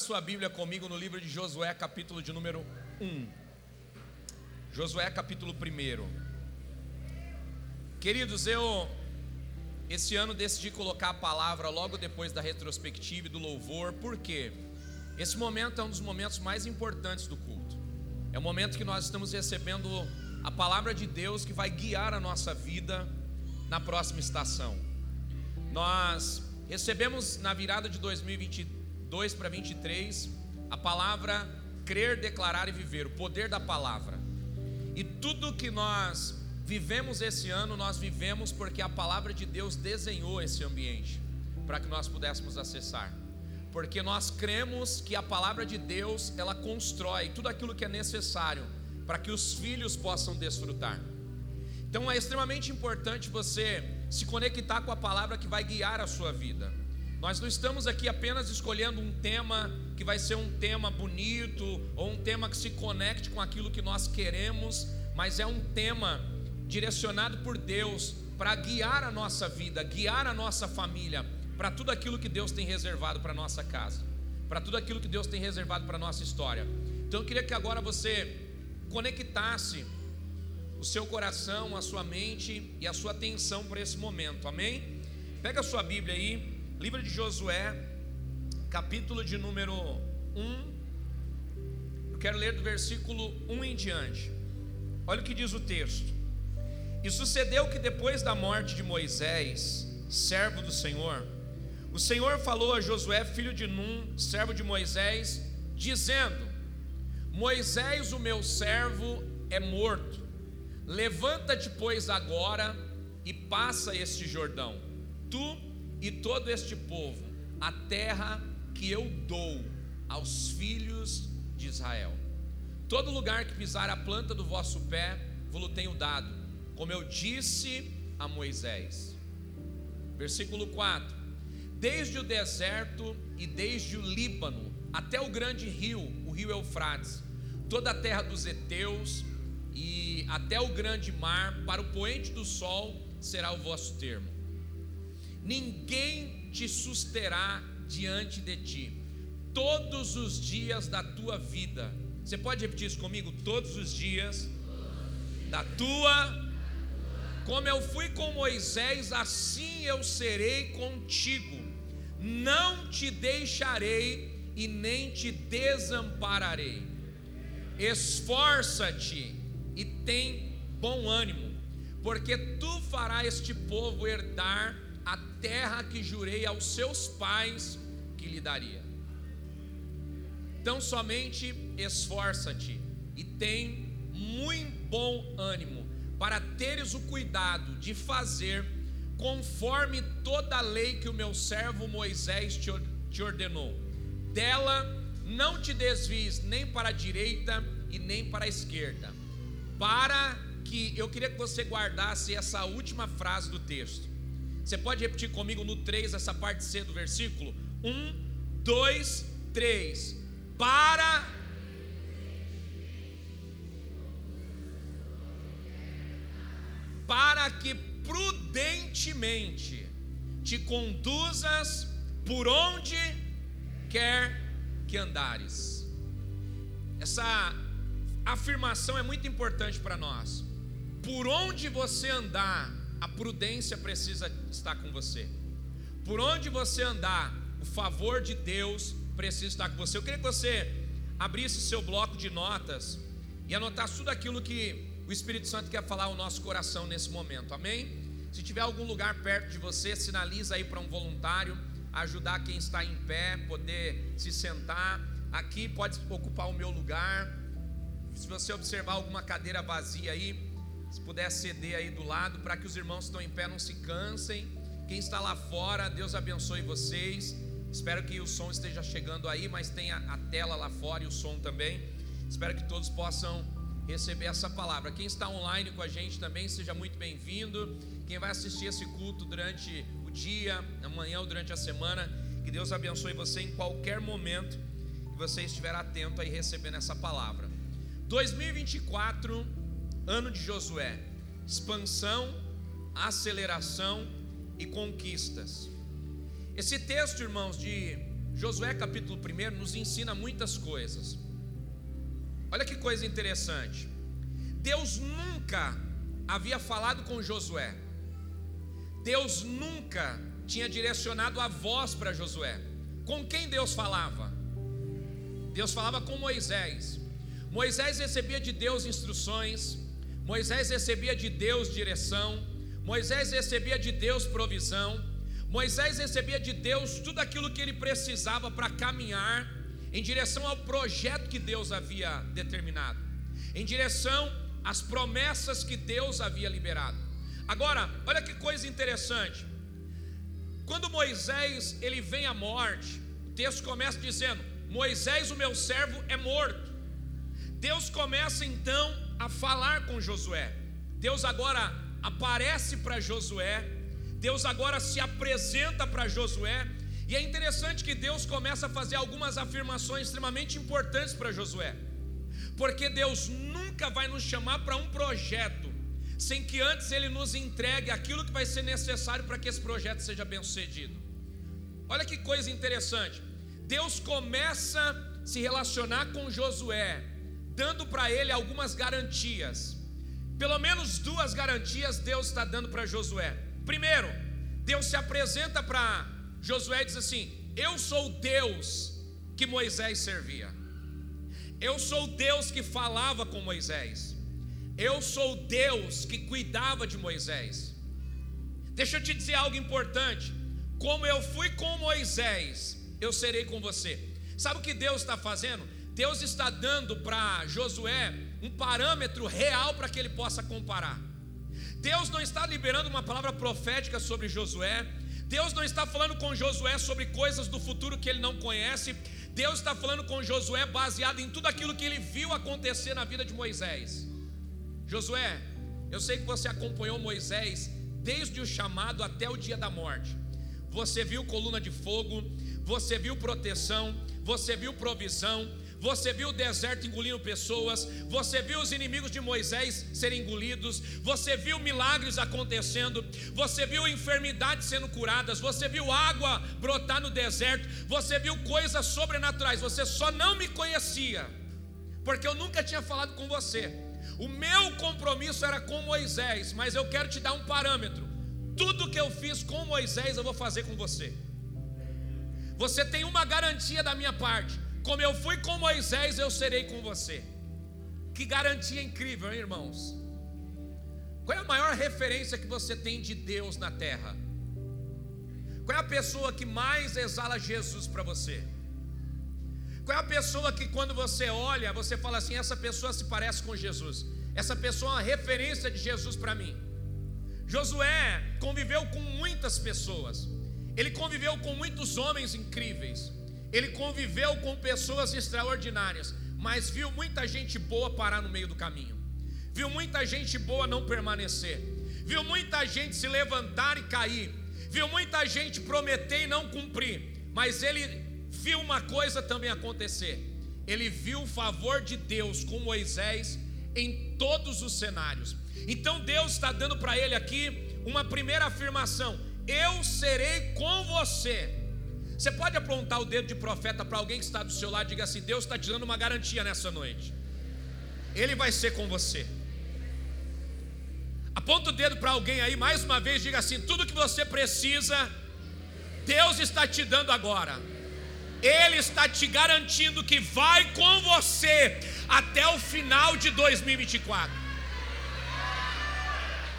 Sua Bíblia comigo no livro de Josué, capítulo de número 1. Josué, capítulo 1. Queridos, eu esse ano decidi colocar a palavra logo depois da retrospectiva e do louvor, por quê? Esse momento é um dos momentos mais importantes do culto. É o momento que nós estamos recebendo a palavra de Deus que vai guiar a nossa vida na próxima estação. Nós recebemos na virada de 2022 2 para 23, a palavra crer, declarar e viver, o poder da palavra. E tudo que nós vivemos esse ano, nós vivemos porque a palavra de Deus desenhou esse ambiente para que nós pudéssemos acessar. Porque nós cremos que a palavra de Deus, ela constrói tudo aquilo que é necessário para que os filhos possam desfrutar. Então é extremamente importante você se conectar com a palavra que vai guiar a sua vida. Nós não estamos aqui apenas escolhendo um tema que vai ser um tema bonito ou um tema que se conecte com aquilo que nós queremos, mas é um tema direcionado por Deus para guiar a nossa vida, guiar a nossa família, para tudo aquilo que Deus tem reservado para a nossa casa, para tudo aquilo que Deus tem reservado para a nossa história. Então eu queria que agora você conectasse o seu coração, a sua mente e a sua atenção para esse momento, amém? Pega a sua Bíblia aí, Livro de Josué, capítulo de número 1. Eu quero ler do versículo 1 em diante. Olha o que diz o texto. E sucedeu que depois da morte de Moisés, servo do Senhor, o Senhor falou a Josué, filho de Num, servo de Moisés, dizendo: Moisés, o meu servo, é morto. Levanta-te, pois, agora e passa este Jordão, tu e todo este povo, a terra que eu dou aos filhos de Israel. Todo lugar que pisar a planta do vosso pé, vos tenho dado, como eu disse a Moisés. Versículo 4: Desde o deserto e desde o Líbano até o grande rio, o rio Eufrates, toda a terra dos heteus e até o grande mar, para o poente do sol será o vosso termo ninguém te susterá diante de ti, todos os dias da tua vida. Você pode repetir isso comigo? Todos os dias da tua. Como eu fui com Moisés, assim eu serei contigo. Não te deixarei e nem te desampararei. Esforça-te e tem bom ânimo, porque tu farás este povo herdar a terra que jurei aos seus pais que lhe daria. Então somente esforça-te e tem muito bom ânimo para teres o cuidado de fazer conforme toda a lei que o meu servo Moisés te ordenou. Dela não te desvies nem para a direita e nem para a esquerda. Para que eu queria que você guardasse essa última frase do texto você pode repetir comigo no 3, essa parte C do versículo? 1, 2, 3. Para. Para que prudentemente te conduzas por onde quer que andares. Essa afirmação é muito importante para nós. Por onde você andar, a prudência precisa estar com você. Por onde você andar, o favor de Deus precisa estar com você. Eu queria que você abrisse seu bloco de notas e anotasse tudo aquilo que o Espírito Santo quer falar ao nosso coração nesse momento. Amém? Se tiver algum lugar perto de você, sinaliza aí para um voluntário ajudar quem está em pé, poder se sentar. Aqui pode ocupar o meu lugar. Se você observar alguma cadeira vazia aí, se puder ceder aí do lado, para que os irmãos que estão em pé não se cansem. Quem está lá fora, Deus abençoe vocês. Espero que o som esteja chegando aí, mas tem a, tela lá fora e o som também. Espero que todos possam receber essa palavra. Quem está online com a gente também, seja muito bem-vindo. Quem vai assistir esse culto durante o dia, amanhã ou durante a semana, que Deus abençoe você em qualquer momento que você estiver atento aí recebendo essa palavra. 2024 Ano de Josué: expansão, aceleração e conquistas. Esse texto, irmãos, de Josué capítulo 1 nos ensina muitas coisas. Olha que coisa interessante. Deus nunca havia falado com Josué. Deus nunca tinha direcionado a voz para Josué. Com quem Deus falava? Deus falava com Moisés. Moisés recebia de Deus instruções, Moisés recebia de Deus direção, Moisés recebia de Deus provisão, Moisés recebia de Deus tudo aquilo que ele precisava para caminhar em direção ao projeto que Deus havia determinado, em direção às promessas que Deus havia liberado. Agora, olha que coisa interessante. Quando Moisés ele vem à morte, o texto começa dizendo: Moisés, o meu servo, é morto. Deus começa então a falar com Josué. Deus agora aparece para Josué. Deus agora se apresenta para Josué. E é interessante que Deus começa a fazer algumas afirmações extremamente importantes para Josué. Porque Deus nunca vai nos chamar para um projeto sem que antes ele nos entregue aquilo que vai ser necessário para que esse projeto seja bem sucedido. Olha que coisa interessante. Deus começa a se relacionar com Josué, dando para ele algumas garantias. Pelo menos duas garantias Deus está dando para Josué. Primeiro, Deus se apresenta para Josué e diz assim: Eu sou o Deus que Moisés servia. Eu sou o Deus que falava com Moisés. Eu sou o Deus que cuidava de Moisés. Deixa eu te dizer algo importante. Como eu fui com Moisés, eu serei com você. Sabe o que Deus está fazendo? Deus está dando para Josué um parâmetro real para que ele possa comparar. Deus não está liberando uma palavra profética sobre Josué. Deus não está falando com Josué sobre coisas do futuro que ele não conhece. Deus está falando com Josué baseado em tudo aquilo que ele viu acontecer na vida de Moisés. Josué, eu sei que você acompanhou Moisés desde o chamado até o dia da morte. Você viu coluna de fogo, você viu proteção, você viu provisão, você viu o deserto engolindo pessoas, você viu os inimigos de Moisés serem engolidos, você viu milagres acontecendo, você viu enfermidades sendo curadas, você viu água brotar no deserto, você viu coisas sobrenaturais, você só não me conhecia, porque eu nunca tinha falado com você. O meu compromisso era com Moisés, mas eu quero te dar um parâmetro. Tudo que eu fiz com Moisés, eu vou fazer com você. Você tem uma garantia da minha parte. Como eu fui com Moisés, eu serei com você. Que garantia incrível, hein, irmãos? Qual é a maior referência que você tem de Deus na terra? Qual é a pessoa que mais exala Jesus para você? Qual é a pessoa que quando você olha, você fala assim: essa pessoa se parece com Jesus? Essa pessoa é uma referência de Jesus para mim. Josué conviveu com muitas pessoas. Ele conviveu com muitos homens incríveis. Ele conviveu com pessoas extraordinárias, mas viu muita gente boa parar no meio do caminho. Viu muita gente boa não permanecer. Viu muita gente se levantar e cair. Viu muita gente prometer e não cumprir. Mas ele viu uma coisa também acontecer. Ele viu o favor de Deus com Moisés em todos os cenários. Então Deus está dando para ele aqui uma primeira afirmação: eu serei com você. Você pode apontar o dedo de profeta para alguém que está do seu lado e diga assim: Deus está te dando uma garantia nessa noite. Ele vai ser com você. Aponta o dedo para alguém aí, mais uma vez, diga assim: tudo que você precisa, Deus está te dando agora. Ele está te garantindo que vai com você até o final de 2024.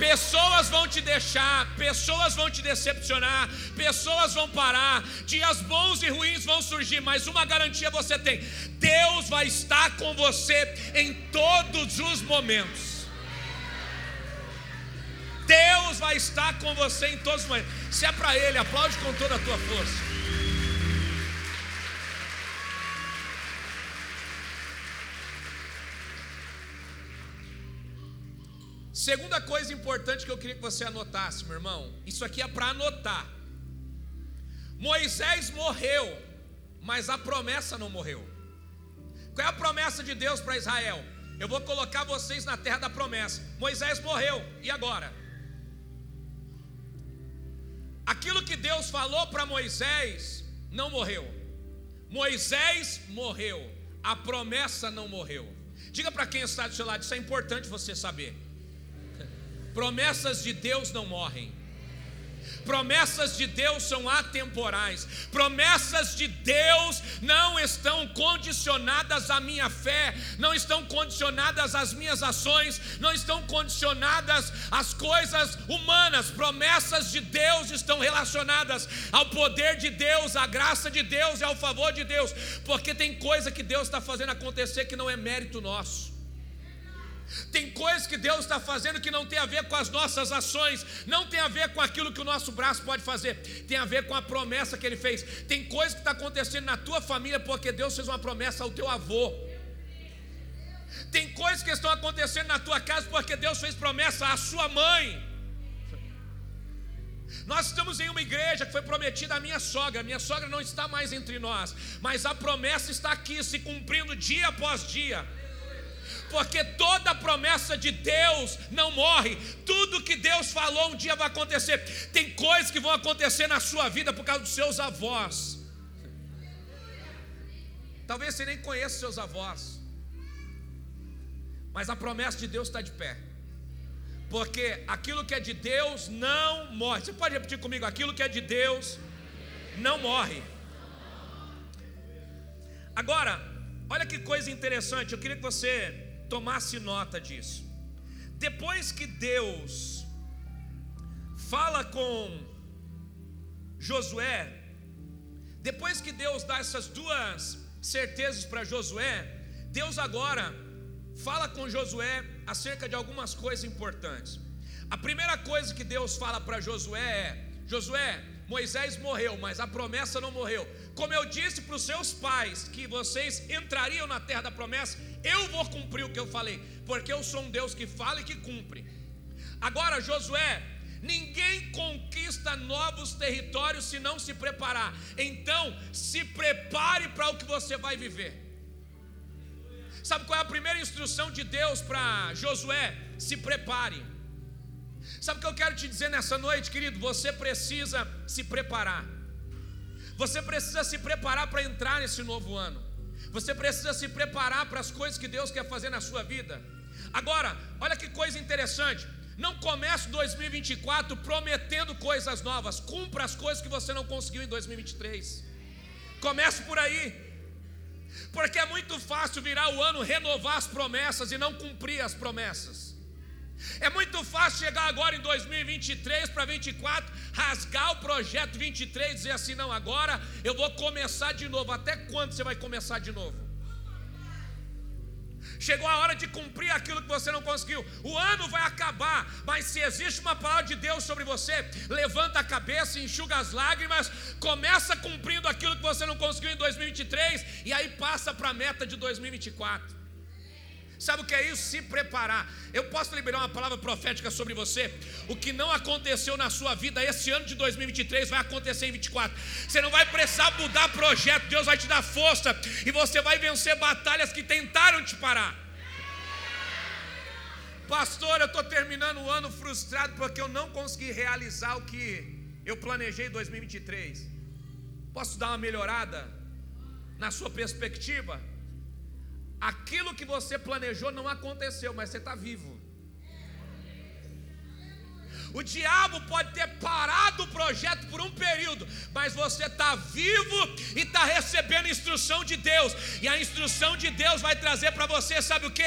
Pessoas vão te deixar, pessoas vão te decepcionar, pessoas vão parar, dias bons e ruins vão surgir, mas uma garantia você tem: Deus vai estar com você em todos os momentos. Deus vai estar com você em todos os momentos. Se é para Ele, aplaude com toda a tua força. Segunda coisa importante que eu queria que você anotasse, meu irmão, isso aqui é para anotar. Moisés morreu, mas a promessa não morreu. Qual é a promessa de Deus para Israel? Eu vou colocar vocês na terra da promessa. Moisés morreu, e agora? Aquilo que Deus falou para Moisés não morreu. Moisés morreu, a promessa não morreu. Diga para quem está do seu lado, isso é importante você saber. Promessas de Deus não morrem. Promessas de Deus são atemporais. Promessas de Deus não estão condicionadas à minha fé, não estão condicionadas às minhas ações, não estão condicionadas às coisas humanas. Promessas de Deus estão relacionadas ao poder de Deus, à graça de Deus e ao favor de Deus, porque tem coisa que Deus está fazendo acontecer que não é mérito nosso. Tem coisas que Deus está fazendo que não tem a ver com as nossas ações, não tem a ver com aquilo que o nosso braço pode fazer, tem a ver com a promessa que Ele fez. Tem coisas que está acontecendo na tua família porque Deus fez uma promessa ao teu avô. Tem coisas que estão acontecendo na tua casa porque Deus fez promessa à sua mãe. Nós estamos em uma igreja que foi prometida à minha sogra. Minha sogra não está mais entre nós, mas a promessa está aqui se cumprindo dia após dia porque toda promessa de Deus não morre, tudo que Deus falou um dia vai acontecer. Tem coisas que vão acontecer na sua vida por causa dos seus avós. Talvez você nem conheça seus avós, mas a promessa de Deus está de pé, porque aquilo que é de Deus não morre. Você pode repetir comigo: aquilo que é de Deus não morre. Agora, olha que coisa interessante, eu queria que você tomasse nota disso. Depois que Deus fala com Josué, depois que Deus dá essas duas certezas para Josué, Deus agora fala com Josué acerca de algumas coisas importantes. A primeira coisa que Deus fala para Josué é: Josué, Moisés morreu, mas a promessa não morreu. Como eu disse para os seus pais que vocês entrariam na terra da promessa, eu vou cumprir o que eu falei, porque eu sou um Deus que fala e que cumpre. Agora, Josué, ninguém conquista novos territórios se não se preparar. Então, se prepare para o que você vai viver. Sabe qual é a primeira instrução de Deus para Josué? Se prepare. Sabe o que eu quero te dizer nessa noite, querido? Você precisa se preparar. Você precisa se preparar para entrar nesse novo ano. Você precisa se preparar para as coisas que Deus quer fazer na sua vida. Agora, olha que coisa interessante. Não comece 2024 prometendo coisas novas. Cumpra as coisas que você não conseguiu em 2023. Comece por aí. Porque é muito fácil virar o ano, renovar as promessas e não cumprir as promessas. É muito fácil chegar agora em 2023 para 24, rasgar o projeto 23 e dizer assim: não, agora eu vou começar de novo. Até quando você vai começar de novo? Chegou a hora de cumprir aquilo que você não conseguiu. O ano vai acabar, mas se existe uma palavra de Deus sobre você, levanta a cabeça, enxuga as lágrimas, começa cumprindo aquilo que você não conseguiu em 2023 e aí passa para a meta de 2024. Sabe o que é isso? Se preparar. Eu posso liberar uma palavra profética sobre você. O que não aconteceu na sua vida esse ano de 2023 vai acontecer em 24. Você não vai precisar mudar projeto, Deus vai te dar força e você vai vencer batalhas que tentaram te parar. Pastor, eu estou terminando o ano frustrado porque eu não consegui realizar o que eu planejei em 2023. Posso dar uma melhorada na sua perspectiva? Aquilo que você planejou não aconteceu, mas você está vivo. O diabo pode ter parado o projeto por um período, mas você está vivo e está recebendo instrução de Deus, e a instrução de Deus vai trazer para você, sabe o que?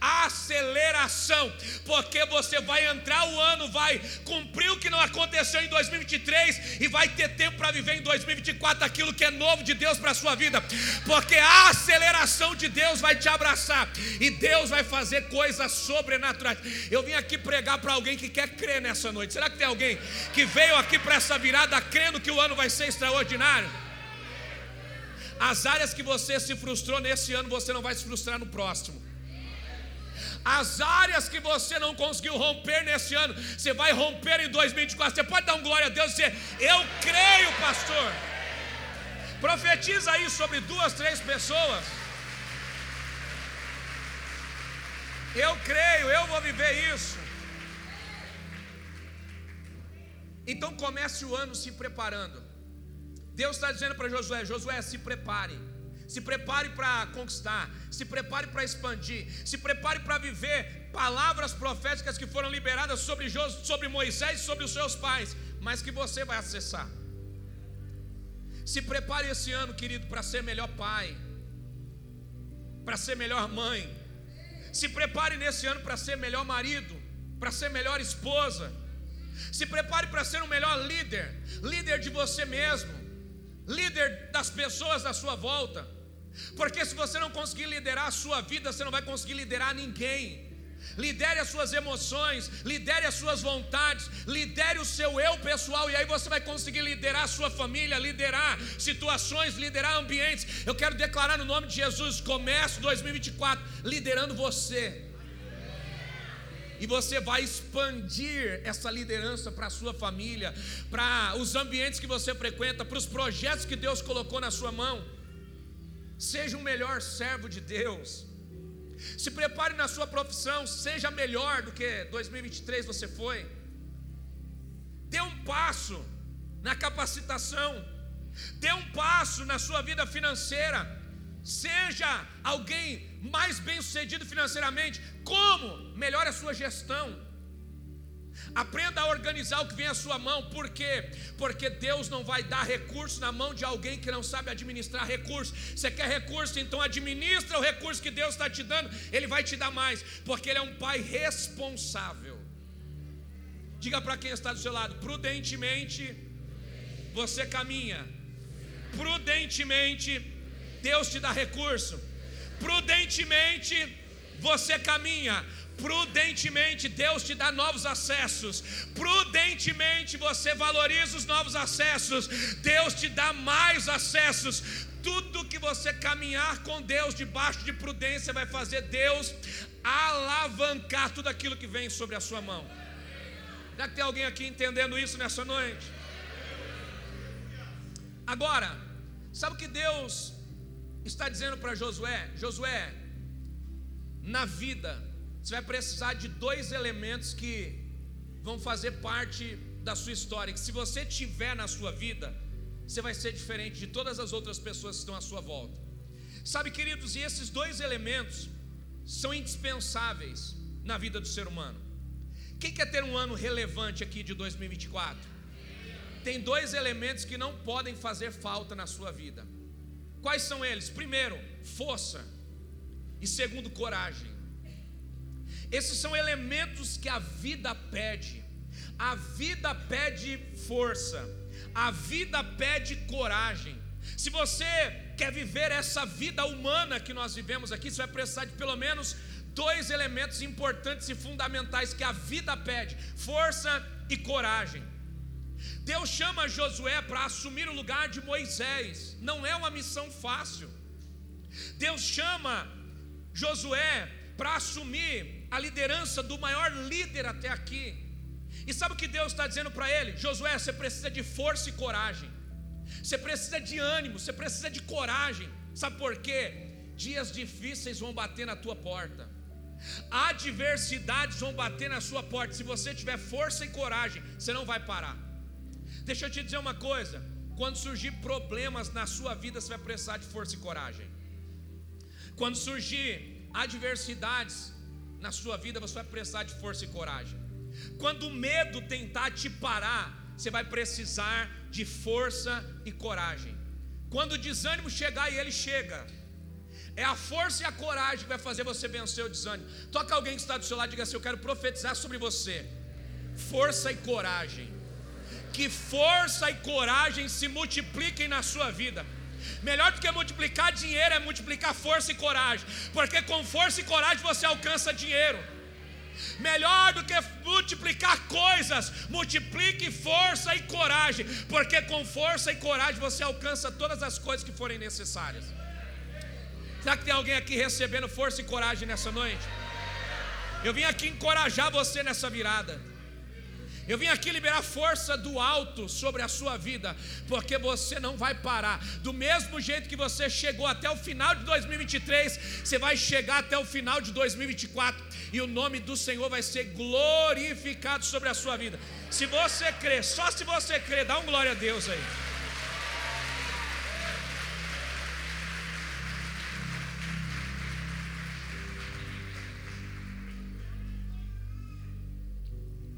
aceleração, porque você vai entrar o ano, vai cumprir o que não aconteceu em 2023 e vai ter tempo para viver em 2024 aquilo que é novo de Deus para a sua vida, porque a aceleração de Deus vai te abraçar e Deus vai fazer coisas sobrenaturais. Eu vim aqui pregar para alguém que quer crer nessa noite. Será que tem alguém que veio aqui para essa virada crendo que o ano vai ser extraordinário? As áreas que você se frustrou nesse ano, você não vai se frustrar no próximo. As áreas que você não conseguiu romper nesse ano, você vai romper em 2024. Você pode dar um glória a Deus e dizer: Eu creio, pastor. Profetiza aí sobre duas, três pessoas. Eu creio, eu vou viver isso. Então comece o ano se preparando. Deus está dizendo para Josué: Josué, se prepare. Se prepare para conquistar, se prepare para expandir, se prepare para viver palavras proféticas que foram liberadas sobre, sobre Moisés e sobre os seus pais, mas que você vai acessar. Se prepare esse ano, querido, para ser melhor pai, para ser melhor mãe. Se prepare nesse ano para ser melhor marido, para ser melhor esposa. Se prepare para ser um melhor líder, líder de você mesmo, líder das pessoas à sua volta. Porque se você não conseguir liderar a sua vida, você não vai conseguir liderar ninguém. Lidere as suas emoções, lidere as suas vontades, lidere o seu eu pessoal, e aí você vai conseguir liderar a sua família, liderar situações, liderar ambientes. Eu quero declarar no nome de Jesus: comece 2024 liderando você. E você vai expandir essa liderança para a sua família, para os ambientes que você frequenta, para os projetos que Deus colocou na sua mão. Seja um melhor servo de Deus. Se prepare na sua profissão, seja melhor do que 2023 você foi. Dê um passo na capacitação. Dê um passo na sua vida financeira. Seja alguém mais bem-sucedido financeiramente. Como? Melhore a sua gestão. Aprenda a organizar o que vem à sua mão, por quê? Porque Deus não vai dar recurso na mão de alguém que não sabe administrar recurso. Você quer recurso, então administra o recurso que Deus está te dando, Ele vai te dar mais, porque Ele é um Pai responsável. Diga para quem está do seu lado: prudentemente você caminha, prudentemente Deus te dá recurso, prudentemente você caminha, Prudentemente, Deus te dá novos acessos. Prudentemente, você valoriza os novos acessos. Deus te dá mais acessos. Tudo que você caminhar com Deus debaixo de prudência vai fazer Deus alavancar tudo aquilo que vem sobre a sua mão. Será que tem alguém aqui entendendo isso nessa noite? Agora, sabe o que Deus está dizendo para Josué? Josué, na vida, você vai precisar de dois elementos que vão fazer parte da sua história. Que se você tiver na sua vida, você vai ser diferente de todas as outras pessoas que estão à sua volta. Sabe, queridos, e esses dois elementos são indispensáveis na vida do ser humano. Quem quer ter um ano relevante aqui de 2024? Tem dois elementos que não podem fazer falta na sua vida. Quais são eles? Primeiro, força. E segundo, coragem. Esses são elementos que a vida pede. A vida pede força. A vida pede coragem. Se você quer viver essa vida humana que nós vivemos aqui, você vai precisar de pelo menos dois elementos importantes e fundamentais que a vida pede: força e coragem. Deus chama Josué para assumir o lugar de Moisés, não é uma missão fácil. Deus chama Josué para assumir a liderança do maior líder até aqui. E sabe o que Deus está dizendo para ele? Josué, você precisa de força e coragem. Você precisa de ânimo, você precisa de coragem. Sabe por quê? Dias difíceis vão bater na tua porta. Adversidades vão bater na sua porta. Se você tiver força e coragem, você não vai parar. Deixa eu te dizer uma coisa: quando surgir problemas na sua vida, você vai precisar de força e coragem. Quando surgir adversidades, na sua vida você vai precisar de força e coragem. Quando o medo tentar te parar, você vai precisar de força e coragem. Quando o desânimo chegar e ele chega, é a força e a coragem que vai fazer você vencer o desânimo. Toca alguém que está do seu lado e diga assim: Eu quero profetizar sobre você. Força e coragem. Que força e coragem se multipliquem na sua vida. Melhor do que multiplicar dinheiro é multiplicar força e coragem, porque com força e coragem você alcança dinheiro. Melhor do que multiplicar coisas, multiplique força e coragem, porque com força e coragem você alcança todas as coisas que forem necessárias. Será que tem alguém aqui recebendo força e coragem nessa noite? Eu vim aqui encorajar você nessa virada. Eu vim aqui liberar força do alto sobre a sua vida, porque você não vai parar. Do mesmo jeito que você chegou até o final de 2023, você vai chegar até o final de 2024 e o nome do Senhor vai ser glorificado sobre a sua vida. Se você crê, só se você crê, dá um glória a Deus aí.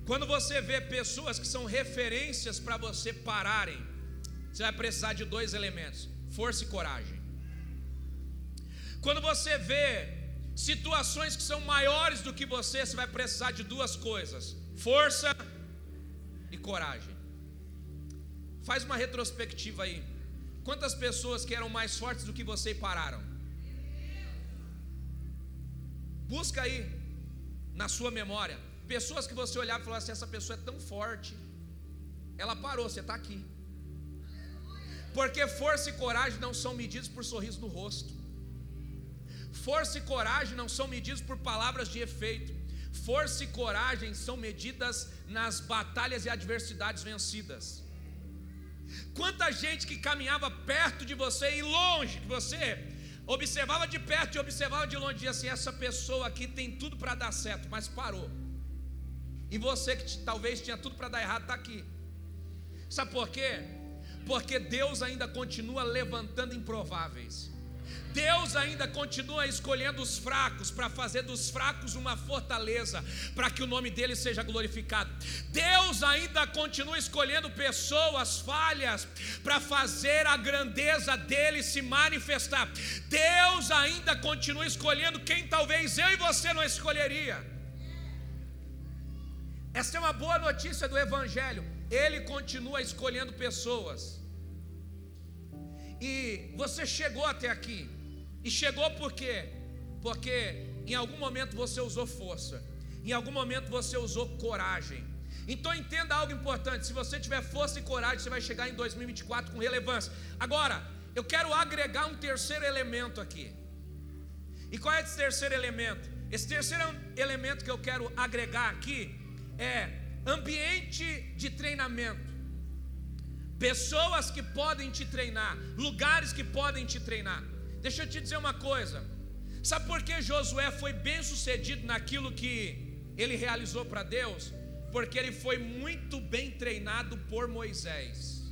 Quando você vê pessoas que são referências para você pararem, você vai precisar de dois elementos: força e coragem. Quando você vê situações que são maiores do que você, você vai precisar de duas coisas: força e coragem. Faz uma retrospectiva aí. Quantas pessoas que eram mais fortes do que você pararam? Busca aí na sua memória pessoas que você olhava e falava assim: essa pessoa é tão forte. Ela parou, você está aqui. Porque força e coragem não são medidos por sorriso no rosto. Força e coragem não são medidos por palavras de efeito. Força e coragem são medidas nas batalhas e adversidades vencidas. Quanta gente que caminhava perto de você e longe, que você observava de perto e observava de longe, dizia assim: essa pessoa aqui tem tudo para dar certo, mas parou. E você que talvez tinha tudo para dar errado, está aqui. Sabe por quê? Porque Deus ainda continua levantando improváveis. Deus ainda continua escolhendo os fracos para fazer dos fracos uma fortaleza, para que o nome dele seja glorificado. Deus ainda continua escolhendo pessoas falhas para fazer a grandeza dele se manifestar. Deus ainda continua escolhendo quem talvez eu e você não escolheria. Essa é uma boa notícia do Evangelho. Ele continua escolhendo pessoas. E você chegou até aqui. E chegou por quê? Porque em algum momento você usou força, em algum momento você usou coragem. Então entenda algo importante: se você tiver força e coragem, você vai chegar em 2024 com relevância. Agora, eu quero agregar um terceiro elemento aqui. E qual é esse terceiro elemento? Esse terceiro elemento que eu quero agregar aqui é ambiente de treinamento. Pessoas que podem te treinar, lugares que podem te treinar. Deixa eu te dizer uma coisa. Sabe por que Josué foi bem sucedido naquilo que ele realizou para Deus? Porque ele foi muito bem treinado por Moisés.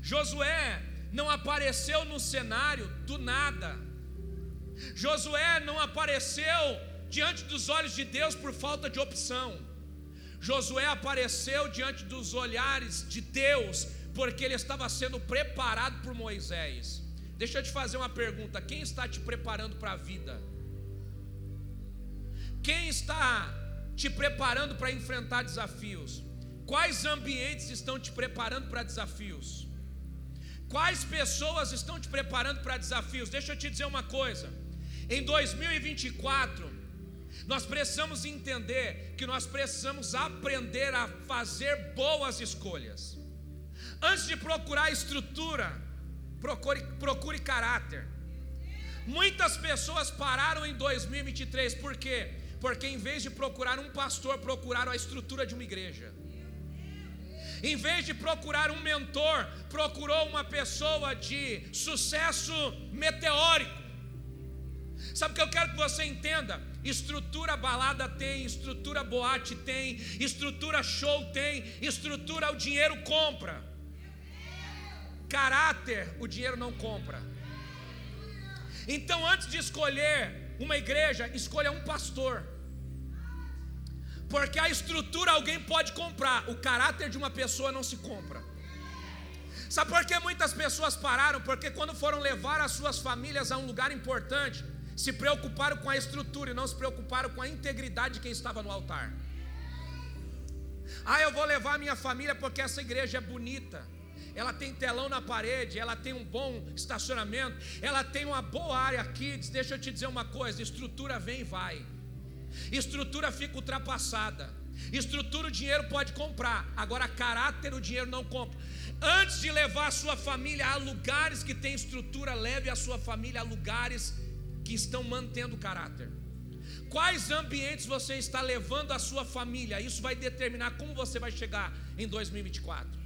Josué não apareceu no cenário do nada. Josué não apareceu diante dos olhos de Deus por falta de opção. Josué apareceu diante dos olhares de Deus porque ele estava sendo preparado por Moisés. Deixa eu te fazer uma pergunta: quem está te preparando para a vida? Quem está te preparando para enfrentar desafios? Quais ambientes estão te preparando para desafios? Quais pessoas estão te preparando para desafios? Deixa eu te dizer uma coisa. Em 2024, nós precisamos entender que nós precisamos aprender a fazer boas escolhas. Antes de procurar estrutura, procure, procure caráter. Muitas pessoas pararam em 2023, por quê? Porque em vez de procurar um pastor, procuraram a estrutura de uma igreja. Em vez de procurar um mentor, procurou uma pessoa de sucesso meteórico. Sabe o que eu quero que você entenda? Estrutura balada tem, estrutura boate tem, estrutura show tem, estrutura o dinheiro compra. Caráter o dinheiro não compra. Então, antes de escolher uma igreja, escolha um pastor. Porque a estrutura alguém pode comprar, o caráter de uma pessoa não se compra. Sabe por que muitas pessoas pararam? Porque quando foram levar as suas famílias a um lugar importante, se preocuparam com a estrutura e não se preocuparam com a integridade de quem estava no altar. Ah, eu vou levar minha família porque essa igreja é bonita ela tem telão na parede, ela tem um bom estacionamento, ela tem uma boa área kids. Deixa eu te dizer uma coisa: estrutura vem e vai, estrutura fica ultrapassada. Estrutura o dinheiro pode comprar, agora caráter o dinheiro não compra. Antes de levar a sua família a lugares que tem estrutura, leve a sua família a lugares que estão mantendo caráter. Quais ambientes você está levando a sua família? Isso vai determinar como você vai chegar em 2024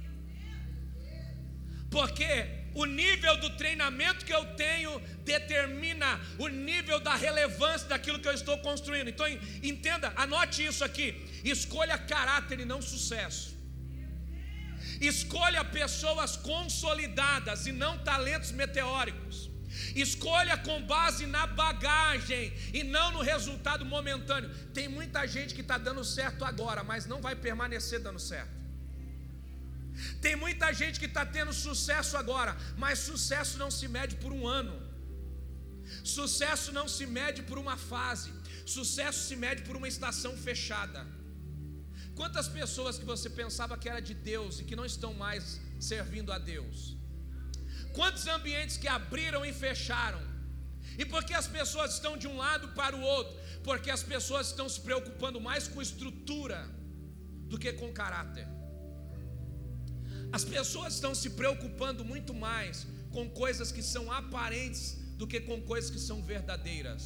porque o nível do treinamento que eu tenho determina o nível da relevância daquilo que eu estou construindo. Então, entenda, anote isso aqui: escolha caráter e não sucesso. Escolha pessoas consolidadas e não talentos meteóricos. Escolha com base na bagagem e não no resultado momentâneo. Tem muita gente que está dando certo agora, mas não vai permanecer dando certo. Tem muita gente que está tendo sucesso agora, mas sucesso não se mede por um ano. Sucesso não se mede por uma fase. Sucesso se mede por uma estação fechada. Quantas pessoas que você pensava que era de Deus e que não estão mais servindo a Deus? Quantos ambientes que abriram e fecharam? E por que as pessoas estão de um lado para o outro? Porque as pessoas estão se preocupando mais com estrutura do que com caráter. As pessoas estão se preocupando muito mais com coisas que são aparentes do que com coisas que são verdadeiras.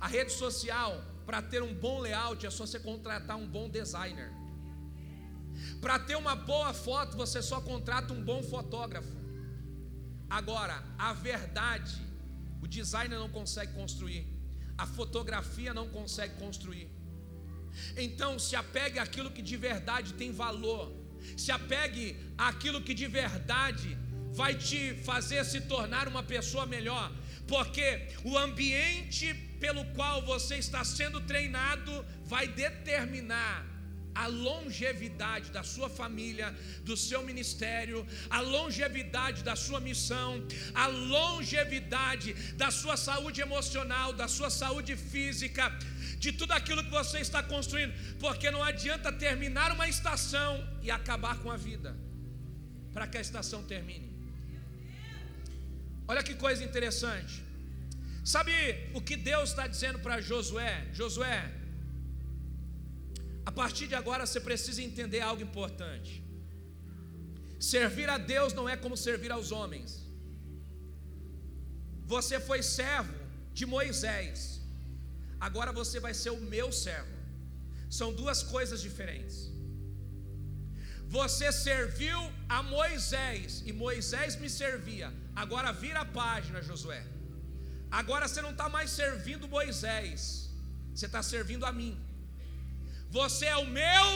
A rede social, para ter um bom layout, é só você contratar um bom designer. Para ter uma boa foto, você só contrata um bom fotógrafo. Agora, a verdade, o designer não consegue construir, a fotografia não consegue construir. Então, se apegue àquilo que de verdade tem valor, se apegue àquilo que de verdade vai te fazer se tornar uma pessoa melhor, porque o ambiente pelo qual você está sendo treinado vai determinar a longevidade da sua família, do seu ministério, a longevidade da sua missão, a longevidade da sua saúde emocional, da sua saúde física, de tudo aquilo que você está construindo, porque não adianta terminar uma estação e acabar com a vida, para que a estação termine. Olha que coisa interessante. Sabe o que Deus está dizendo para Josué? Josué, a partir de agora você precisa entender algo importante. Servir a Deus não é como servir aos homens. Você foi servo de Moisés, agora você vai ser o meu servo. São duas coisas diferentes. Você serviu a Moisés e Moisés me servia. Agora vira a página, Josué. Agora você não está mais servindo Moisés, você está servindo a mim. Você é o meu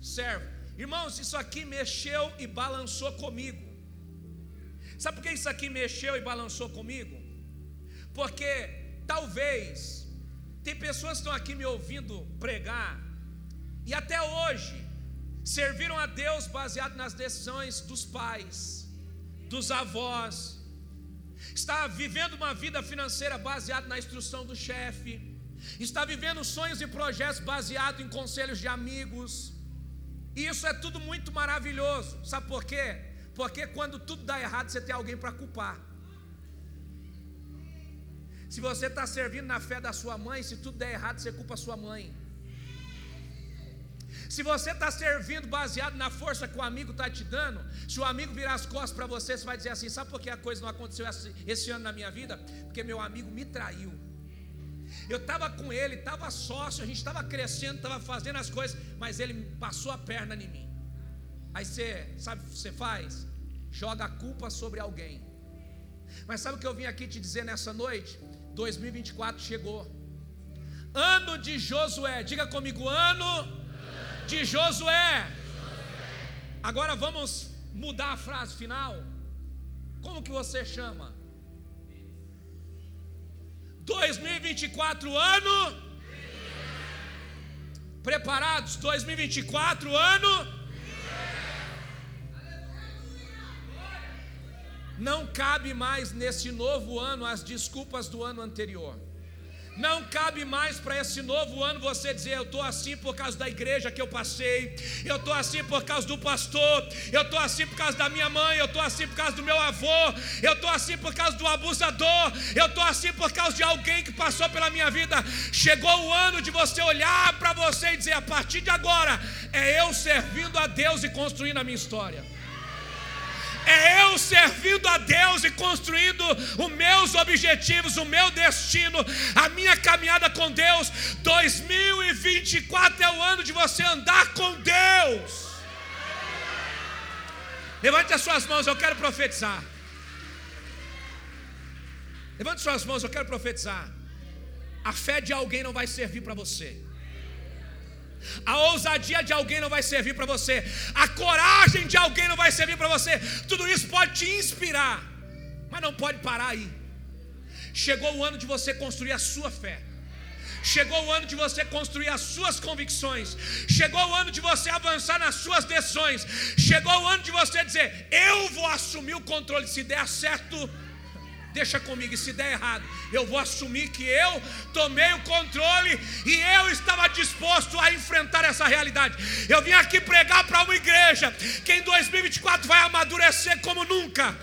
servo. Irmãos, isso aqui mexeu e balançou comigo. Sabe por que isso aqui mexeu e balançou comigo? Porque talvez tem pessoas que estão aqui me ouvindo pregar e até hoje serviram a Deus baseado nas decisões dos pais, dos avós, está vivendo uma vida financeira baseada na instrução do chefe, está vivendo sonhos e projetos baseados em conselhos de amigos. E isso é tudo muito maravilhoso. Sabe por quê? Porque quando tudo dá errado, você tem alguém para culpar. Se você está servindo na fé da sua mãe, se tudo der errado, você culpa a sua mãe. Se você está servindo baseado na força que o amigo está te dando, se o amigo virar as costas para você, você vai dizer assim: sabe por que a coisa não aconteceu esse ano na minha vida? Porque meu amigo me traiu. Eu estava com ele, estava sócio, a gente estava crescendo, estava fazendo as coisas, mas ele passou a perna em mim. Aí você, sabe o que você faz? Joga a culpa sobre alguém. Mas sabe o que eu vim aqui te dizer nessa noite? 2024 chegou. Ano de Josué, diga comigo, ano de Josué. Agora vamos mudar a frase final. Como que você chama? 2024 ano. Preparados? 2024 ano. Não cabe mais nesse novo ano as desculpas do ano anterior. Não cabe mais para esse novo ano você dizer: eu estou assim por causa da igreja que eu passei, eu estou assim por causa do pastor, eu estou assim por causa da minha mãe, eu estou assim por causa do meu avô, eu estou assim por causa do abusador, eu estou assim por causa de alguém que passou pela minha vida. Chegou o ano de você olhar para você e dizer: a partir de agora, é eu servindo a Deus e construindo a minha história é eu servindo a Deus e construindo os meus objetivos, o meu destino, a minha caminhada com Deus. 2024 é o ano de você andar com Deus. Levante as suas mãos, eu quero profetizar. Levante suas mãos, eu quero profetizar. A fé de alguém não vai servir para você. A ousadia de alguém não vai servir para você. A coragem de alguém não vai servir para você. Tudo isso pode te inspirar, mas não pode parar aí. chegou o ano de você construir a sua fé. Chegou o ano de você construir as suas convicções. Chegou o ano de você avançar nas suas decisões. Chegou o ano de você dizer: Eu vou assumir o controle. Se der certo, deixa comigo. Se der errado, eu vou assumir que eu tomei o controle e eu estava disposto a enfrentar essa realidade. Eu vim aqui pregar para uma igreja que em 2024 vai amadurecer como nunca.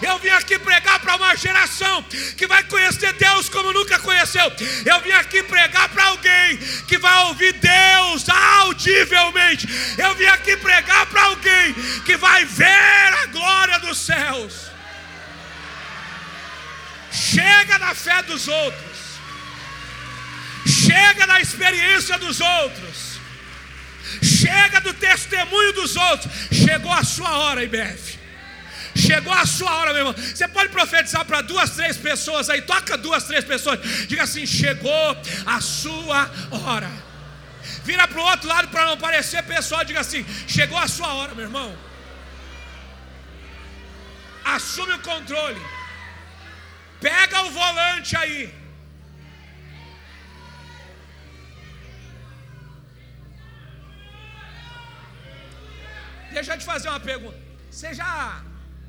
Eu vim aqui pregar para uma geração que vai conhecer Deus como nunca conheceu. Eu vim aqui pregar para alguém que vai ouvir Deus audivelmente. Eu vim aqui pregar para alguém que vai ver a glória dos céus. Chega da fé dos outros. Chega da experiência dos outros. Chega do testemunho dos outros. Chegou a sua hora, IBF. Chegou a sua hora, meu irmão. Você pode profetizar para duas, três pessoas aí. Toca duas, três pessoas. Diga assim: chegou a sua hora. Vira para o outro lado para não parecer pessoal. Diga assim: chegou a sua hora, meu irmão. Assume o controle. Pega o volante aí. Deixa eu te fazer uma pergunta. Você já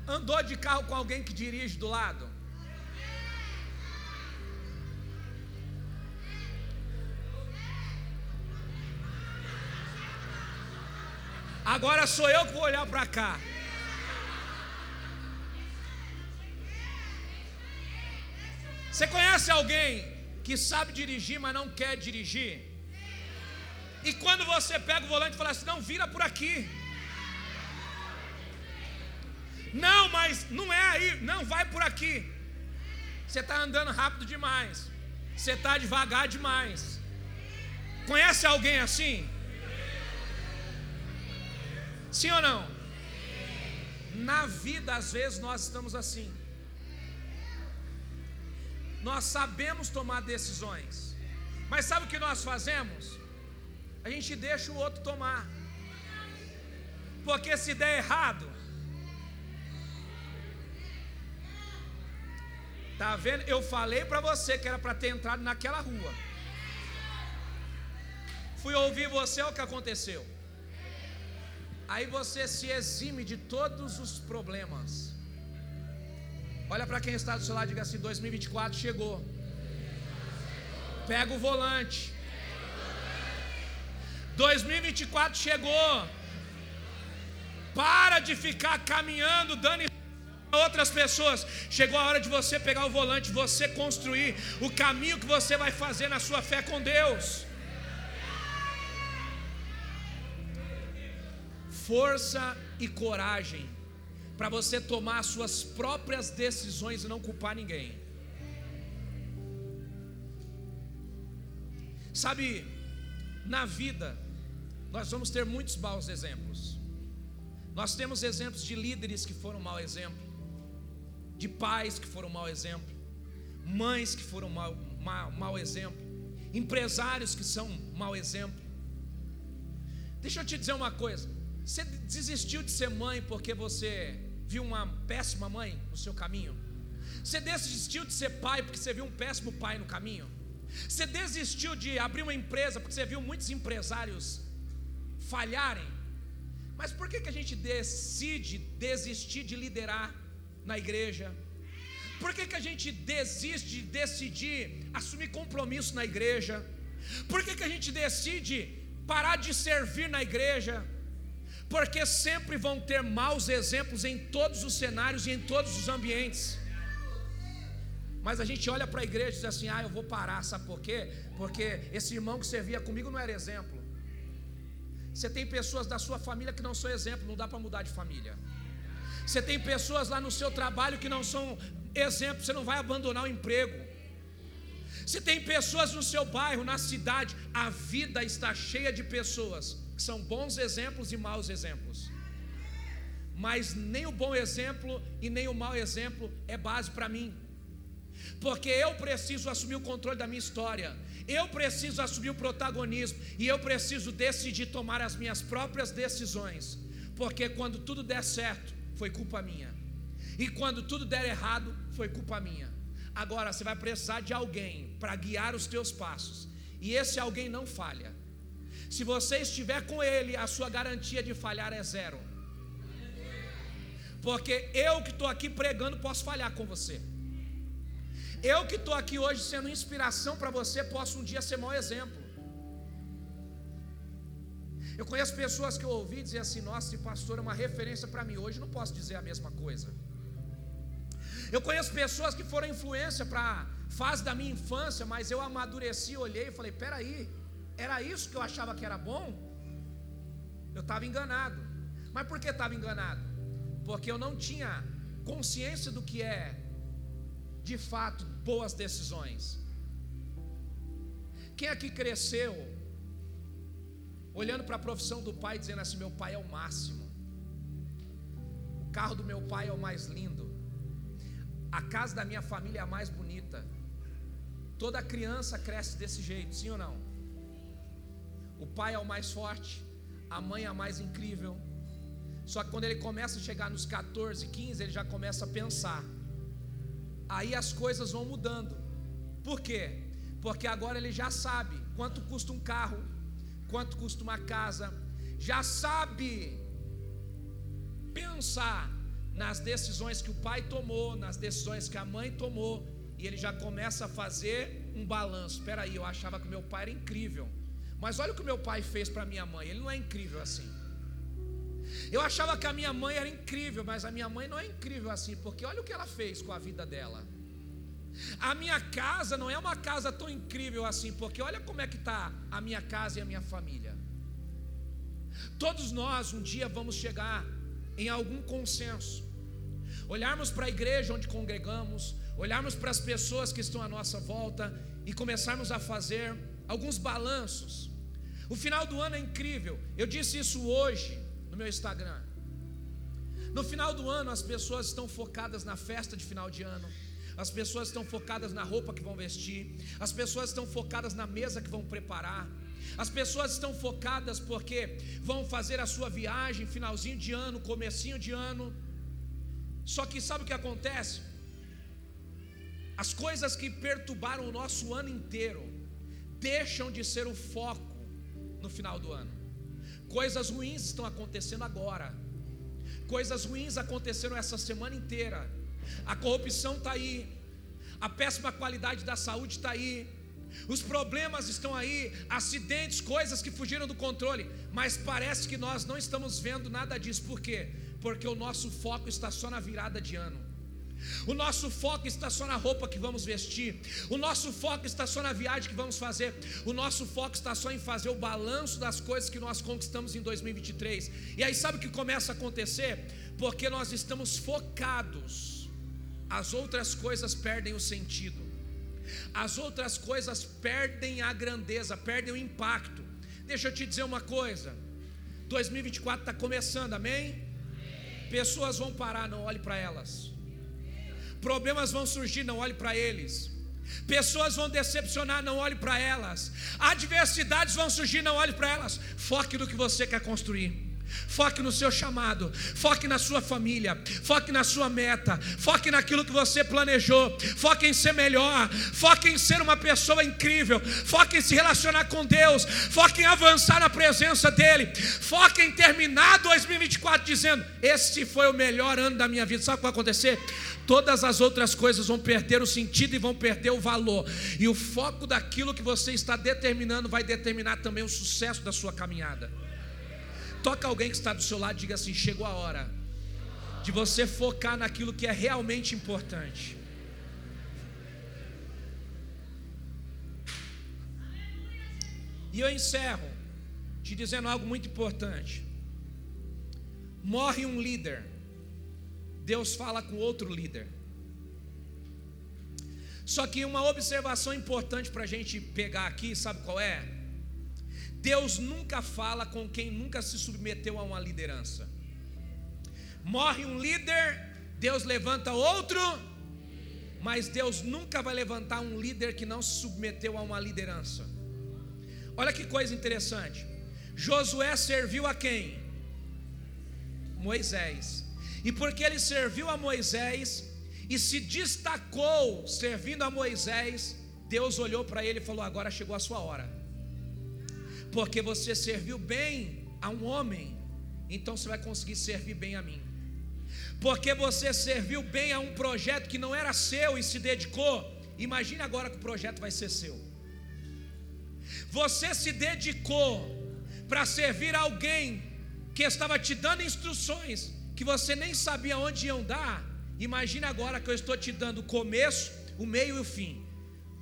Andou de carro com alguém que dirige do lado? Agora sou eu que vou olhar para cá. Você conhece alguém que sabe dirigir, mas não quer dirigir? E quando você pega o volante e fala assim: não, vira por aqui. Não, mas não é aí, não, vai por aqui. Você está andando rápido demais. Você está devagar demais. Conhece alguém assim? Sim ou não? Na vida, às vezes, nós estamos assim. Nós sabemos tomar decisões, mas sabe o que nós fazemos? A gente deixa o outro tomar, porque se der errado, Tá vendo? Eu falei para você que era para ter entrado naquela rua. Fui ouvir você, olha o que aconteceu. Aí você se exime de todos os problemas. Olha para quem está do seu lado e diga assim: 2024 chegou. Pega o volante. 2024 chegou. Para de ficar caminhando, dando outras pessoas. Chegou a hora de você pegar o volante, você construir o caminho que você vai fazer na sua fé com Deus. Força e coragem para você tomar as suas próprias decisões e não culpar ninguém. Sabe, na vida, nós vamos ter muitos maus exemplos. Nós temos exemplos de líderes que foram mau exemplo de pais que foram mau exemplo, mães que foram mau, mau, mau exemplo, empresários que são mau exemplo. Deixa eu te dizer uma coisa: você desistiu de ser mãe porque você viu uma péssima mãe no seu caminho? Você desistiu de ser pai porque você viu um péssimo pai no caminho? Você desistiu de abrir uma empresa porque você viu muitos empresários falharem? Mas por que, que a gente decide desistir de liderar na igreja? Por que, que a gente desiste de decidir assumir compromisso na igreja? Por que, que a gente decide parar de servir na igreja? Porque sempre vão ter maus exemplos em todos os cenários e em todos os ambientes. Mas a gente olha para a igreja e diz assim: ah, eu vou parar, sabe por quê? Porque esse irmão que servia comigo não era exemplo. Você tem pessoas da sua família que não são exemplo, não dá para mudar de família. Você tem pessoas lá no seu trabalho que não são exemplos, você não vai abandonar o emprego. Você tem pessoas no seu bairro, na cidade, a vida está cheia de pessoas são bons exemplos e maus exemplos. Mas nem o bom exemplo e nem o mau exemplo é base para mim. Porque eu preciso assumir o controle da minha história. Eu preciso assumir o protagonismo e eu preciso decidir tomar as minhas próprias decisões. Porque quando tudo der certo, foi culpa minha. E quando tudo der errado, foi culpa minha. Agora você vai precisar de alguém para guiar os teus passos. E esse alguém não falha. Se você estiver com ele, a sua garantia de falhar é zero. Porque eu que estou aqui pregando posso falhar com você. Eu que estou aqui hoje sendo inspiração para você, posso um dia ser mau exemplo. Eu conheço pessoas que eu ouvi dizer assim: nossa, esse pastor é uma referência para mim. Hoje não posso dizer a mesma coisa. Eu conheço pessoas que foram influência para a fase da minha infância, mas eu amadureci, olhei e falei: peraí, era isso que eu achava que era bom? Eu estava enganado. Mas por que estava enganado? Porque eu não tinha consciência do que é, de fato, boas decisões. Quem aqui cresceu olhando para a profissão do pai, dizendo assim: meu pai é o máximo, o carro do meu pai é o mais lindo, a casa da minha família é a mais bonita. Toda criança cresce desse jeito, sim ou não? O pai é o mais forte, a mãe é a mais incrível. Só que quando ele começa a chegar nos 14, 15, ele já começa a pensar. Aí as coisas vão mudando. Por quê? Porque agora ele já sabe quanto custa um carro, quanto custa uma casa, já sabe pensar nas decisões que o pai tomou, nas decisões que a mãe tomou, e ele já começa a fazer um balanço. Espera aí, eu achava que meu pai era incrível, mas olha o que meu pai fez para minha mãe. Ele não é incrível assim. Eu achava que a minha mãe era incrível, mas a minha mãe não é incrível assim, porque olha o que ela fez com a vida dela. A minha casa não é uma casa tão incrível assim, porque olha como é que está a minha casa e a minha família. Todos nós um dia vamos chegar em algum consenso, olharmos para a igreja onde congregamos, olharmos para as pessoas que estão à nossa volta e começarmos a fazer alguns balanços. O final do ano é incrível. Eu disse isso hoje no meu Instagram. No final do ano, as pessoas estão focadas na festa de final de ano. As pessoas estão focadas na roupa que vão vestir. As pessoas estão focadas na mesa que vão preparar. As pessoas estão focadas porque vão fazer a sua viagem finalzinho de ano, comecinho de ano. Só que sabe o que acontece? As coisas que perturbaram o nosso ano inteiro deixam de ser o foco no final do ano. Coisas ruins estão acontecendo agora. Coisas ruins aconteceram essa semana inteira. A corrupção está aí. A péssima qualidade da saúde está aí. Os problemas estão aí, acidentes, coisas que fugiram do controle, mas parece que nós não estamos vendo nada disso. Por quê? Porque o nosso foco está só na virada de ano. O nosso foco está só na roupa que vamos vestir. O nosso foco está só na viagem que vamos fazer. O nosso foco está só em fazer o balanço das coisas que nós conquistamos em 2023. E aí sabe o que começa a acontecer? Porque nós estamos focados. As outras coisas perdem o sentido. As outras coisas perdem a grandeza, perdem o impacto. Deixa eu te dizer uma coisa. 2024 está começando, amém? Pessoas vão parar, não olhe para elas. Problemas vão surgir, não olhe para eles. Pessoas vão decepcionar, não olhe para elas. Adversidades vão surgir, não olhe para elas. Foque no que você quer construir. Foque no seu chamado, foque na sua família, foque na sua meta, foque naquilo que você planejou, foque em ser melhor, foque em ser uma pessoa incrível, foque em se relacionar com Deus, foque em avançar na presença dEle, foque em terminar 2024 dizendo: Esse foi o melhor ano da minha vida. Sabe o que vai acontecer? todas as outras coisas vão perder o sentido e vão perder o valor. E o foco daquilo que você está determinando vai determinar também o sucesso da sua caminhada. Toca alguém que está do seu lado e diga assim: chegou a hora de você focar naquilo que é realmente importante. E eu encerro te dizendo algo muito importante. Morre um líder Deus fala com outro líder. Só que uma observação importante para a gente pegar aqui, sabe qual é? Deus nunca fala com quem nunca se submeteu a uma liderança. Morre um líder, Deus levanta outro, mas Deus nunca vai levantar um líder que não se submeteu a uma liderança. Olha que coisa interessante. Josué serviu a quem? Moisés. E porque ele serviu a Moisés, e se destacou servindo a Moisés, Deus olhou para ele e falou: Agora chegou a sua hora, porque você serviu bem a um homem, então você vai conseguir servir bem a mim. Porque você serviu bem a um projeto que não era seu e se dedicou, imagine agora que o projeto vai ser seu. Você se dedicou para servir alguém que estava te dando instruções que você nem sabia onde iam dar. Imagine agora que eu estou te dando o começo, o meio e o fim.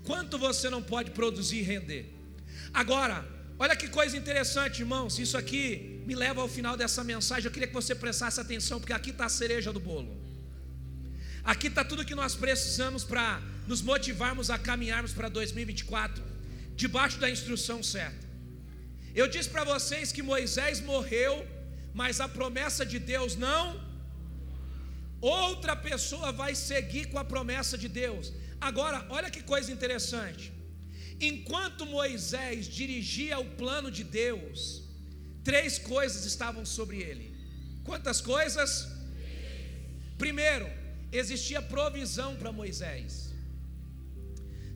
Quanto você não pode produzir e render? Agora, olha que coisa interessante, irmãos. Isso aqui me leva ao final dessa mensagem. Eu queria que você prestasse atenção, porque aqui está a cereja do bolo. Aqui está tudo que nós precisamos para nos motivarmos a caminharmos para 2024, debaixo da instrução certa. Eu disse para vocês que Moisés morreu, mas a promessa de Deus não. Outra pessoa vai seguir com a promessa de Deus. Agora, olha que coisa interessante. Enquanto Moisés dirigia o plano de Deus, três coisas estavam sobre ele. Quantas coisas? Primeiro, existia provisão para Moisés.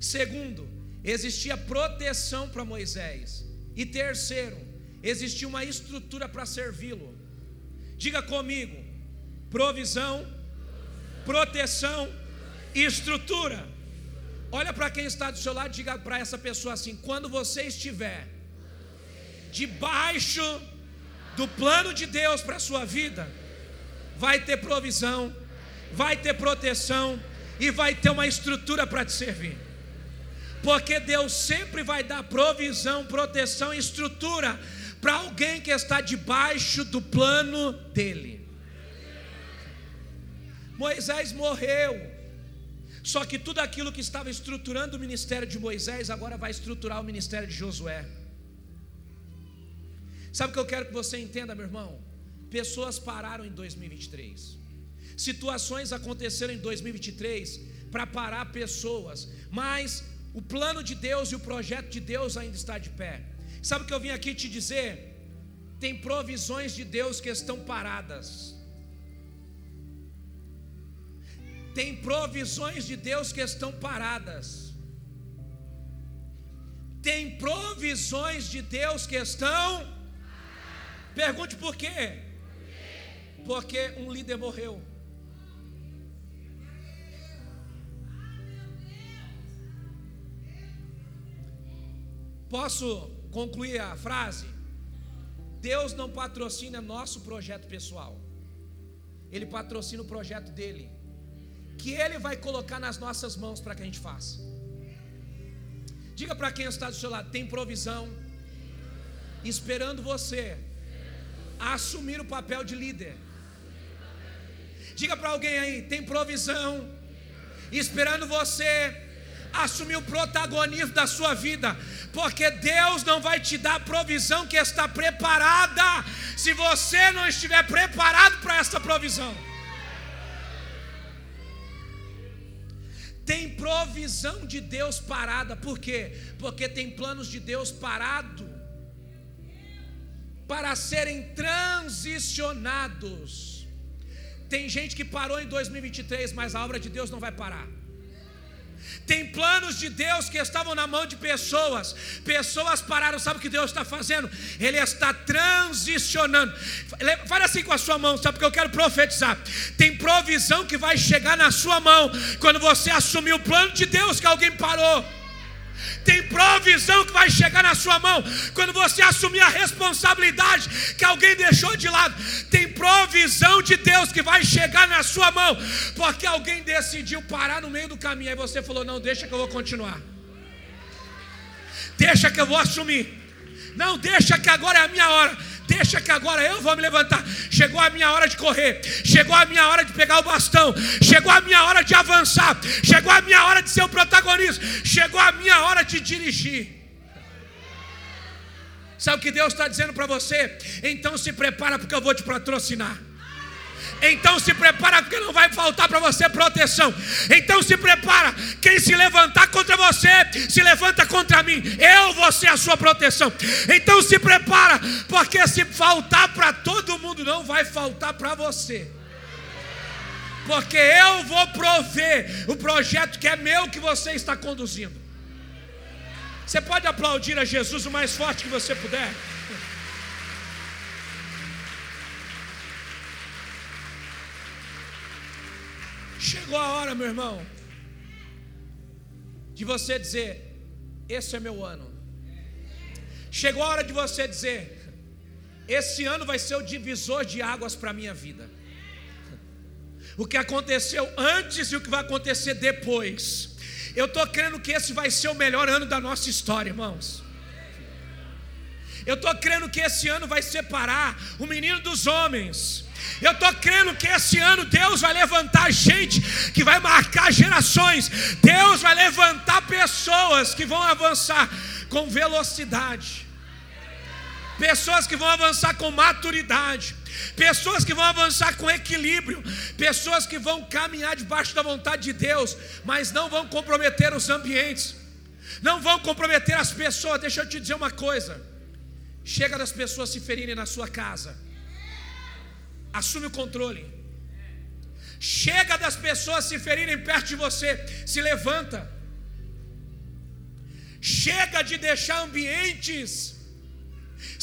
Segundo, existia proteção para Moisés. E terceiro, existia uma estrutura para servi-lo. Diga comigo: provisão, proteção e estrutura. Olha para quem está do seu lado e diga para essa pessoa assim: quando você estiver debaixo do plano de Deus para a sua vida, vai ter provisão, vai ter proteção e vai ter uma estrutura para te servir. Porque Deus sempre vai dar provisão, proteção e estrutura para alguém que está debaixo do plano dele. Moisés morreu. Só que tudo aquilo que estava estruturando o ministério de Moisés agora vai estruturar o ministério de Josué. Sabe o que eu quero que você entenda, meu irmão? Pessoas pararam em 2023. Situações aconteceram em 2023 para parar pessoas, mas o plano de Deus e o projeto de Deus ainda está de pé. Sabe o que eu vim aqui te dizer? Tem provisões de Deus que estão paradas. Tem provisões de Deus que estão paradas. Tem provisões de Deus que estão. Pergunte por quê? Porque um líder morreu. Posso concluir a frase? Deus não patrocina nosso projeto pessoal, Ele patrocina o projeto dele, que Ele vai colocar nas nossas mãos para que a gente faça. Diga para quem está do seu lado: tem provisão, esperando você assumir o papel de líder. Diga para alguém aí: tem provisão, esperando você assumir o protagonismo da sua vida, porque Deus não vai te dar a provisão que está preparada, se você não estiver preparado para essa provisão. Tem provisão de Deus parada, por quê? Porque tem planos de Deus parado para serem transicionados. Tem gente que parou em 2023, mas a obra de Deus não vai parar. Tem planos de Deus que estavam na mão de pessoas. Pessoas pararam, sabe o que Deus está fazendo? Ele está transicionando. Fale assim com a sua mão, sabe? Porque eu quero profetizar. Tem provisão que vai chegar na sua mão quando você assumir o plano de Deus que alguém parou. Tem provisão que vai chegar na sua mão quando você assumir a responsabilidade que alguém deixou de lado. Tem provisão de Deus que vai chegar na sua mão porque alguém decidiu parar no meio do caminho. Aí você falou: Não, deixa que eu vou continuar. Deixa que eu vou assumir. Não, deixa que agora é a minha hora. Deixa que agora eu vou me levantar. Chegou a minha hora de correr. Chegou a minha hora de pegar o bastão. Chegou a minha hora de avançar. Chegou a minha hora de ser o protagonista. Chegou a minha hora de dirigir. Sabe o que Deus está dizendo para você? Então se prepara porque eu vou te patrocinar. Então se prepara, porque não vai faltar para você proteção. Então se prepara. Quem se levantar contra você, se levanta contra mim. Eu vou ser a sua proteção. Então se prepara, porque se faltar para todo mundo, não vai faltar para você. Porque eu vou prover projeto que é meu que você está conduzindo. Você pode aplaudir a Jesus o mais forte que você puder. Chegou a hora, meu irmão, de você dizer: Esse é meu ano. Chegou a hora de você dizer: Esse ano vai ser o divisor de águas para a minha vida. O que aconteceu antes e o que vai acontecer depois eu estou crendo que esse vai ser o melhor ano da nossa história, irmãos. Eu estou crendo que esse ano vai separar o menino dos homens. Eu estou crendo que esse ano Deus vai levantar gente que vai marcar gerações. Deus vai levantar pessoas que vão avançar com velocidade. Pessoas que vão avançar com maturidade pessoas que vão avançar com equilíbrio, pessoas que vão caminhar debaixo da vontade de Deus, mas não vão comprometer os ambientes, não vão comprometer as pessoas. Deixa eu te dizer uma coisa: chega das pessoas se ferirem na sua casa, assume o controle. Chega das pessoas se ferirem perto de você, se levanta. Chega de deixar ambientes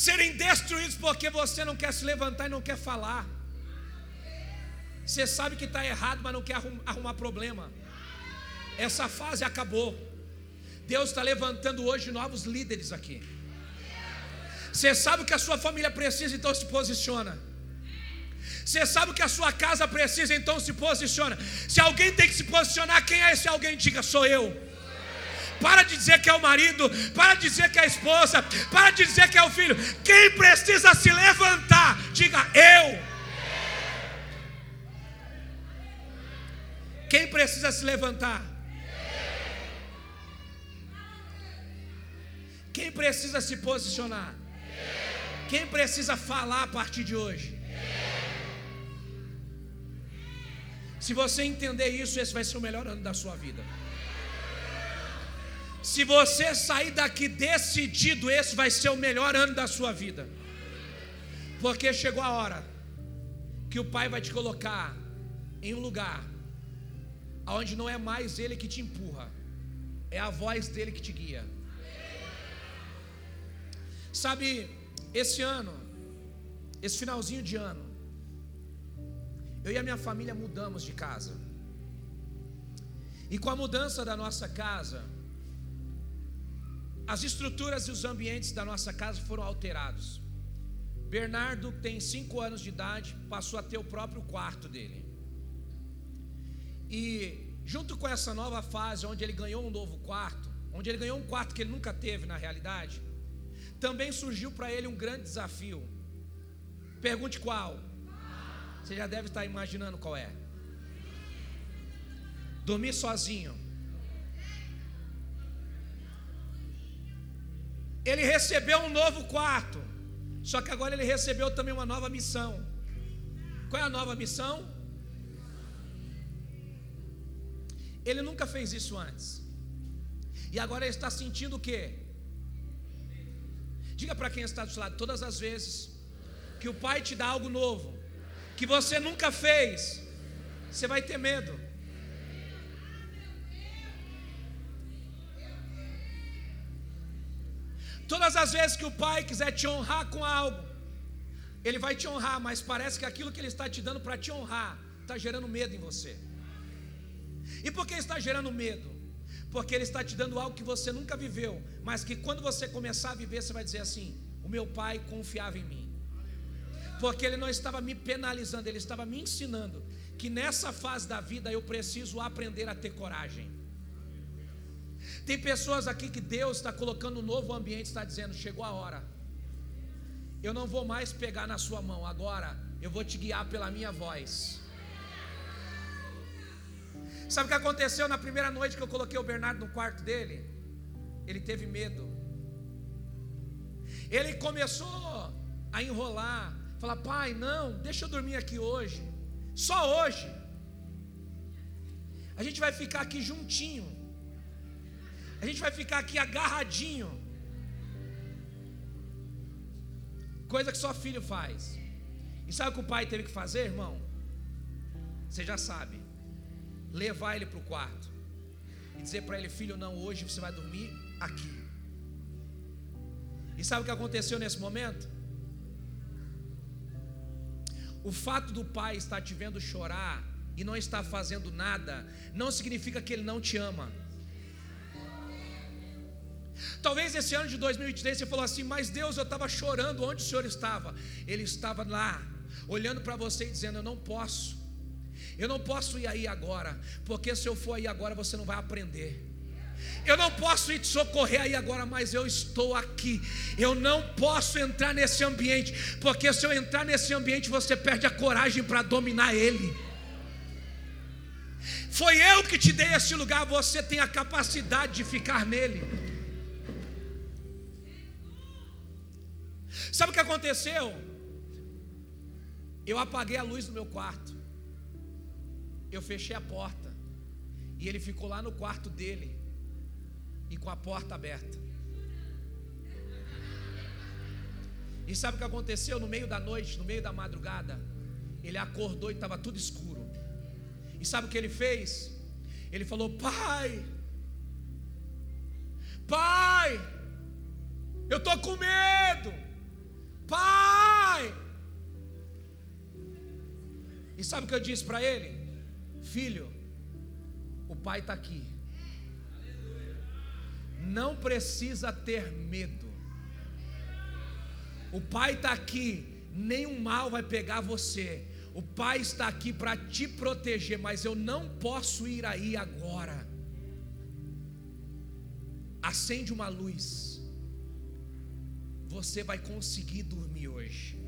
serem destruídos porque você não quer se levantar e não quer falar. Você sabe que está errado, mas não quer arrumar problema. Essa fase acabou. Deus está levantando hoje novos líderes aqui. Você sabe o que a sua família precisa, então se posiciona. Você sabe que a sua casa precisa, então se posiciona. Se alguém tem que se posicionar, quem é esse alguém? Diga, sou eu. Para de dizer que é o marido, para de dizer que é a esposa, para de dizer que é o filho. Quem precisa se levantar, diga eu. Quem precisa se levantar? Quem precisa se posicionar? Quem precisa falar a partir de hoje? Se você entender isso, esse vai ser o melhor ano da sua vida. Se você sair daqui decidido, esse vai ser o melhor ano da sua vida. Porque chegou a hora que o Pai vai te colocar em um lugar onde não é mais Ele que te empurra, é a voz dele que te guia. Sabe, esse ano, esse finalzinho de ano, eu e a minha família mudamos de casa. E com a mudança da nossa casa, as estruturas e os ambientes da nossa casa foram alterados. Bernardo tem cinco anos de idade, passou a ter o próprio quarto dele. E junto com essa nova fase, onde ele ganhou um novo quarto, onde ele ganhou um quarto que ele nunca teve na realidade, também surgiu para ele um grande desafio. Pergunte qual? Você já deve estar imaginando qual é. Dormir sozinho. Ele recebeu um novo quarto. Só que agora ele recebeu também uma nova missão. Qual é a nova missão? Ele nunca fez isso antes. E agora ele está sentindo o quê? Diga para quem está do seu lado, todas as vezes que o Pai te dá algo novo, que você nunca fez, você vai ter medo. Todas as vezes que o pai quiser te honrar com algo, ele vai te honrar, mas parece que aquilo que ele está te dando para te honrar está gerando medo em você. E por que está gerando medo? Porque ele está te dando algo que você nunca viveu, mas que quando você começar a viver, você vai dizer assim: O meu pai confiava em mim. Porque ele não estava me penalizando, ele estava me ensinando que nessa fase da vida eu preciso aprender a ter coragem. Tem pessoas aqui que Deus está colocando um novo ambiente, está dizendo: chegou a hora. Eu não vou mais pegar na sua mão, agora eu vou te guiar pela minha voz. Sabe o que aconteceu na primeira noite que eu coloquei o Bernardo no quarto dele? Ele teve medo. Ele começou a enrolar, falar: "Pai, não, deixa eu dormir aqui hoje. Só hoje. A gente vai ficar aqui juntinho. A gente vai ficar aqui agarradinho. Coisa que só filho faz. E sabe o que o pai teve que fazer, irmão? Você já sabe. Levar ele para o quarto. e dizer para ele: Filho, não, hoje você vai dormir aqui. E sabe o que aconteceu nesse momento? O fato do pai estar te vendo chorar e não estar fazendo nada, não significa que ele não te ama. Talvez esse ano de 2023 você falou assim, mas Deus, eu estava chorando, onde o Senhor estava? Ele estava lá, olhando para você e dizendo: Eu não posso, eu não posso ir aí agora, porque se eu for aí agora você não vai aprender. Eu não posso ir te socorrer aí agora, mas eu estou aqui. Eu não posso entrar nesse ambiente, porque se eu entrar nesse ambiente, você perde a coragem para dominar ele. Foi eu que te dei esse lugar, você tem a capacidade de ficar nele. Sabe o que aconteceu? Eu apaguei a luz do meu quarto. Eu fechei a porta. E ele ficou lá no quarto dele. E com a porta aberta. E sabe o que aconteceu no meio da noite, no meio da madrugada? Ele acordou e estava tudo escuro. E sabe o que ele fez? Ele falou: Pai, Pai, eu estou com medo. Pai! E sabe o que eu disse para ele? Filho, o pai está aqui. Não precisa ter medo. O pai está aqui. Nenhum mal vai pegar você. O pai está aqui para te proteger, mas eu não posso ir aí agora. Acende uma luz você vai conseguir dormir hoje.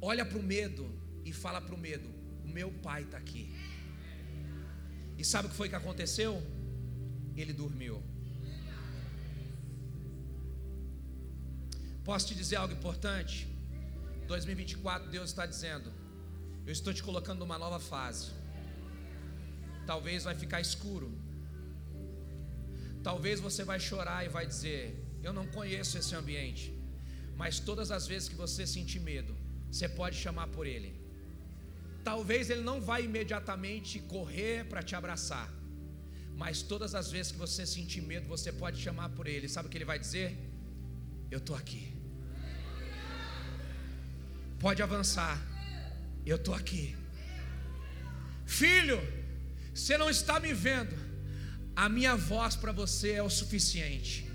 Olha para o medo e fala para o medo: o meu pai está aqui. E sabe o que foi que aconteceu? Ele dormiu. Posso te dizer algo importante? 2024, Deus está dizendo: Eu estou te colocando numa nova fase. Talvez vai ficar escuro. Talvez você vai chorar e vai dizer: eu não conheço esse ambiente. Mas todas as vezes que você sentir medo, você pode chamar por ele. Talvez ele não vai imediatamente correr para te abraçar. Mas todas as vezes que você sentir medo, você pode chamar por ele. Sabe o que ele vai dizer? Eu estou aqui. Pode avançar. Eu estou aqui. Filho, você não está me vendo. A minha voz para você é o suficiente.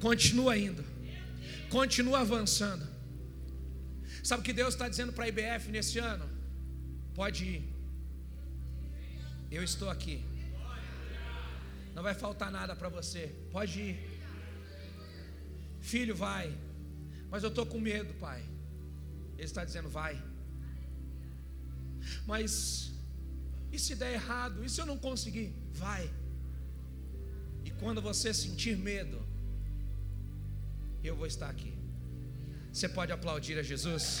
Continua indo. Continua avançando. Sabe o que Deus está dizendo para a IBF nesse ano? Pode ir. Eu estou aqui. Não vai faltar nada para você. Pode ir. Filho, vai. Mas eu estou com medo, pai. Ele está dizendo, vai. Mas e se der errado? E se eu não conseguir? Vai. E quando você sentir medo, eu vou estar aqui. Você pode aplaudir a Jesus?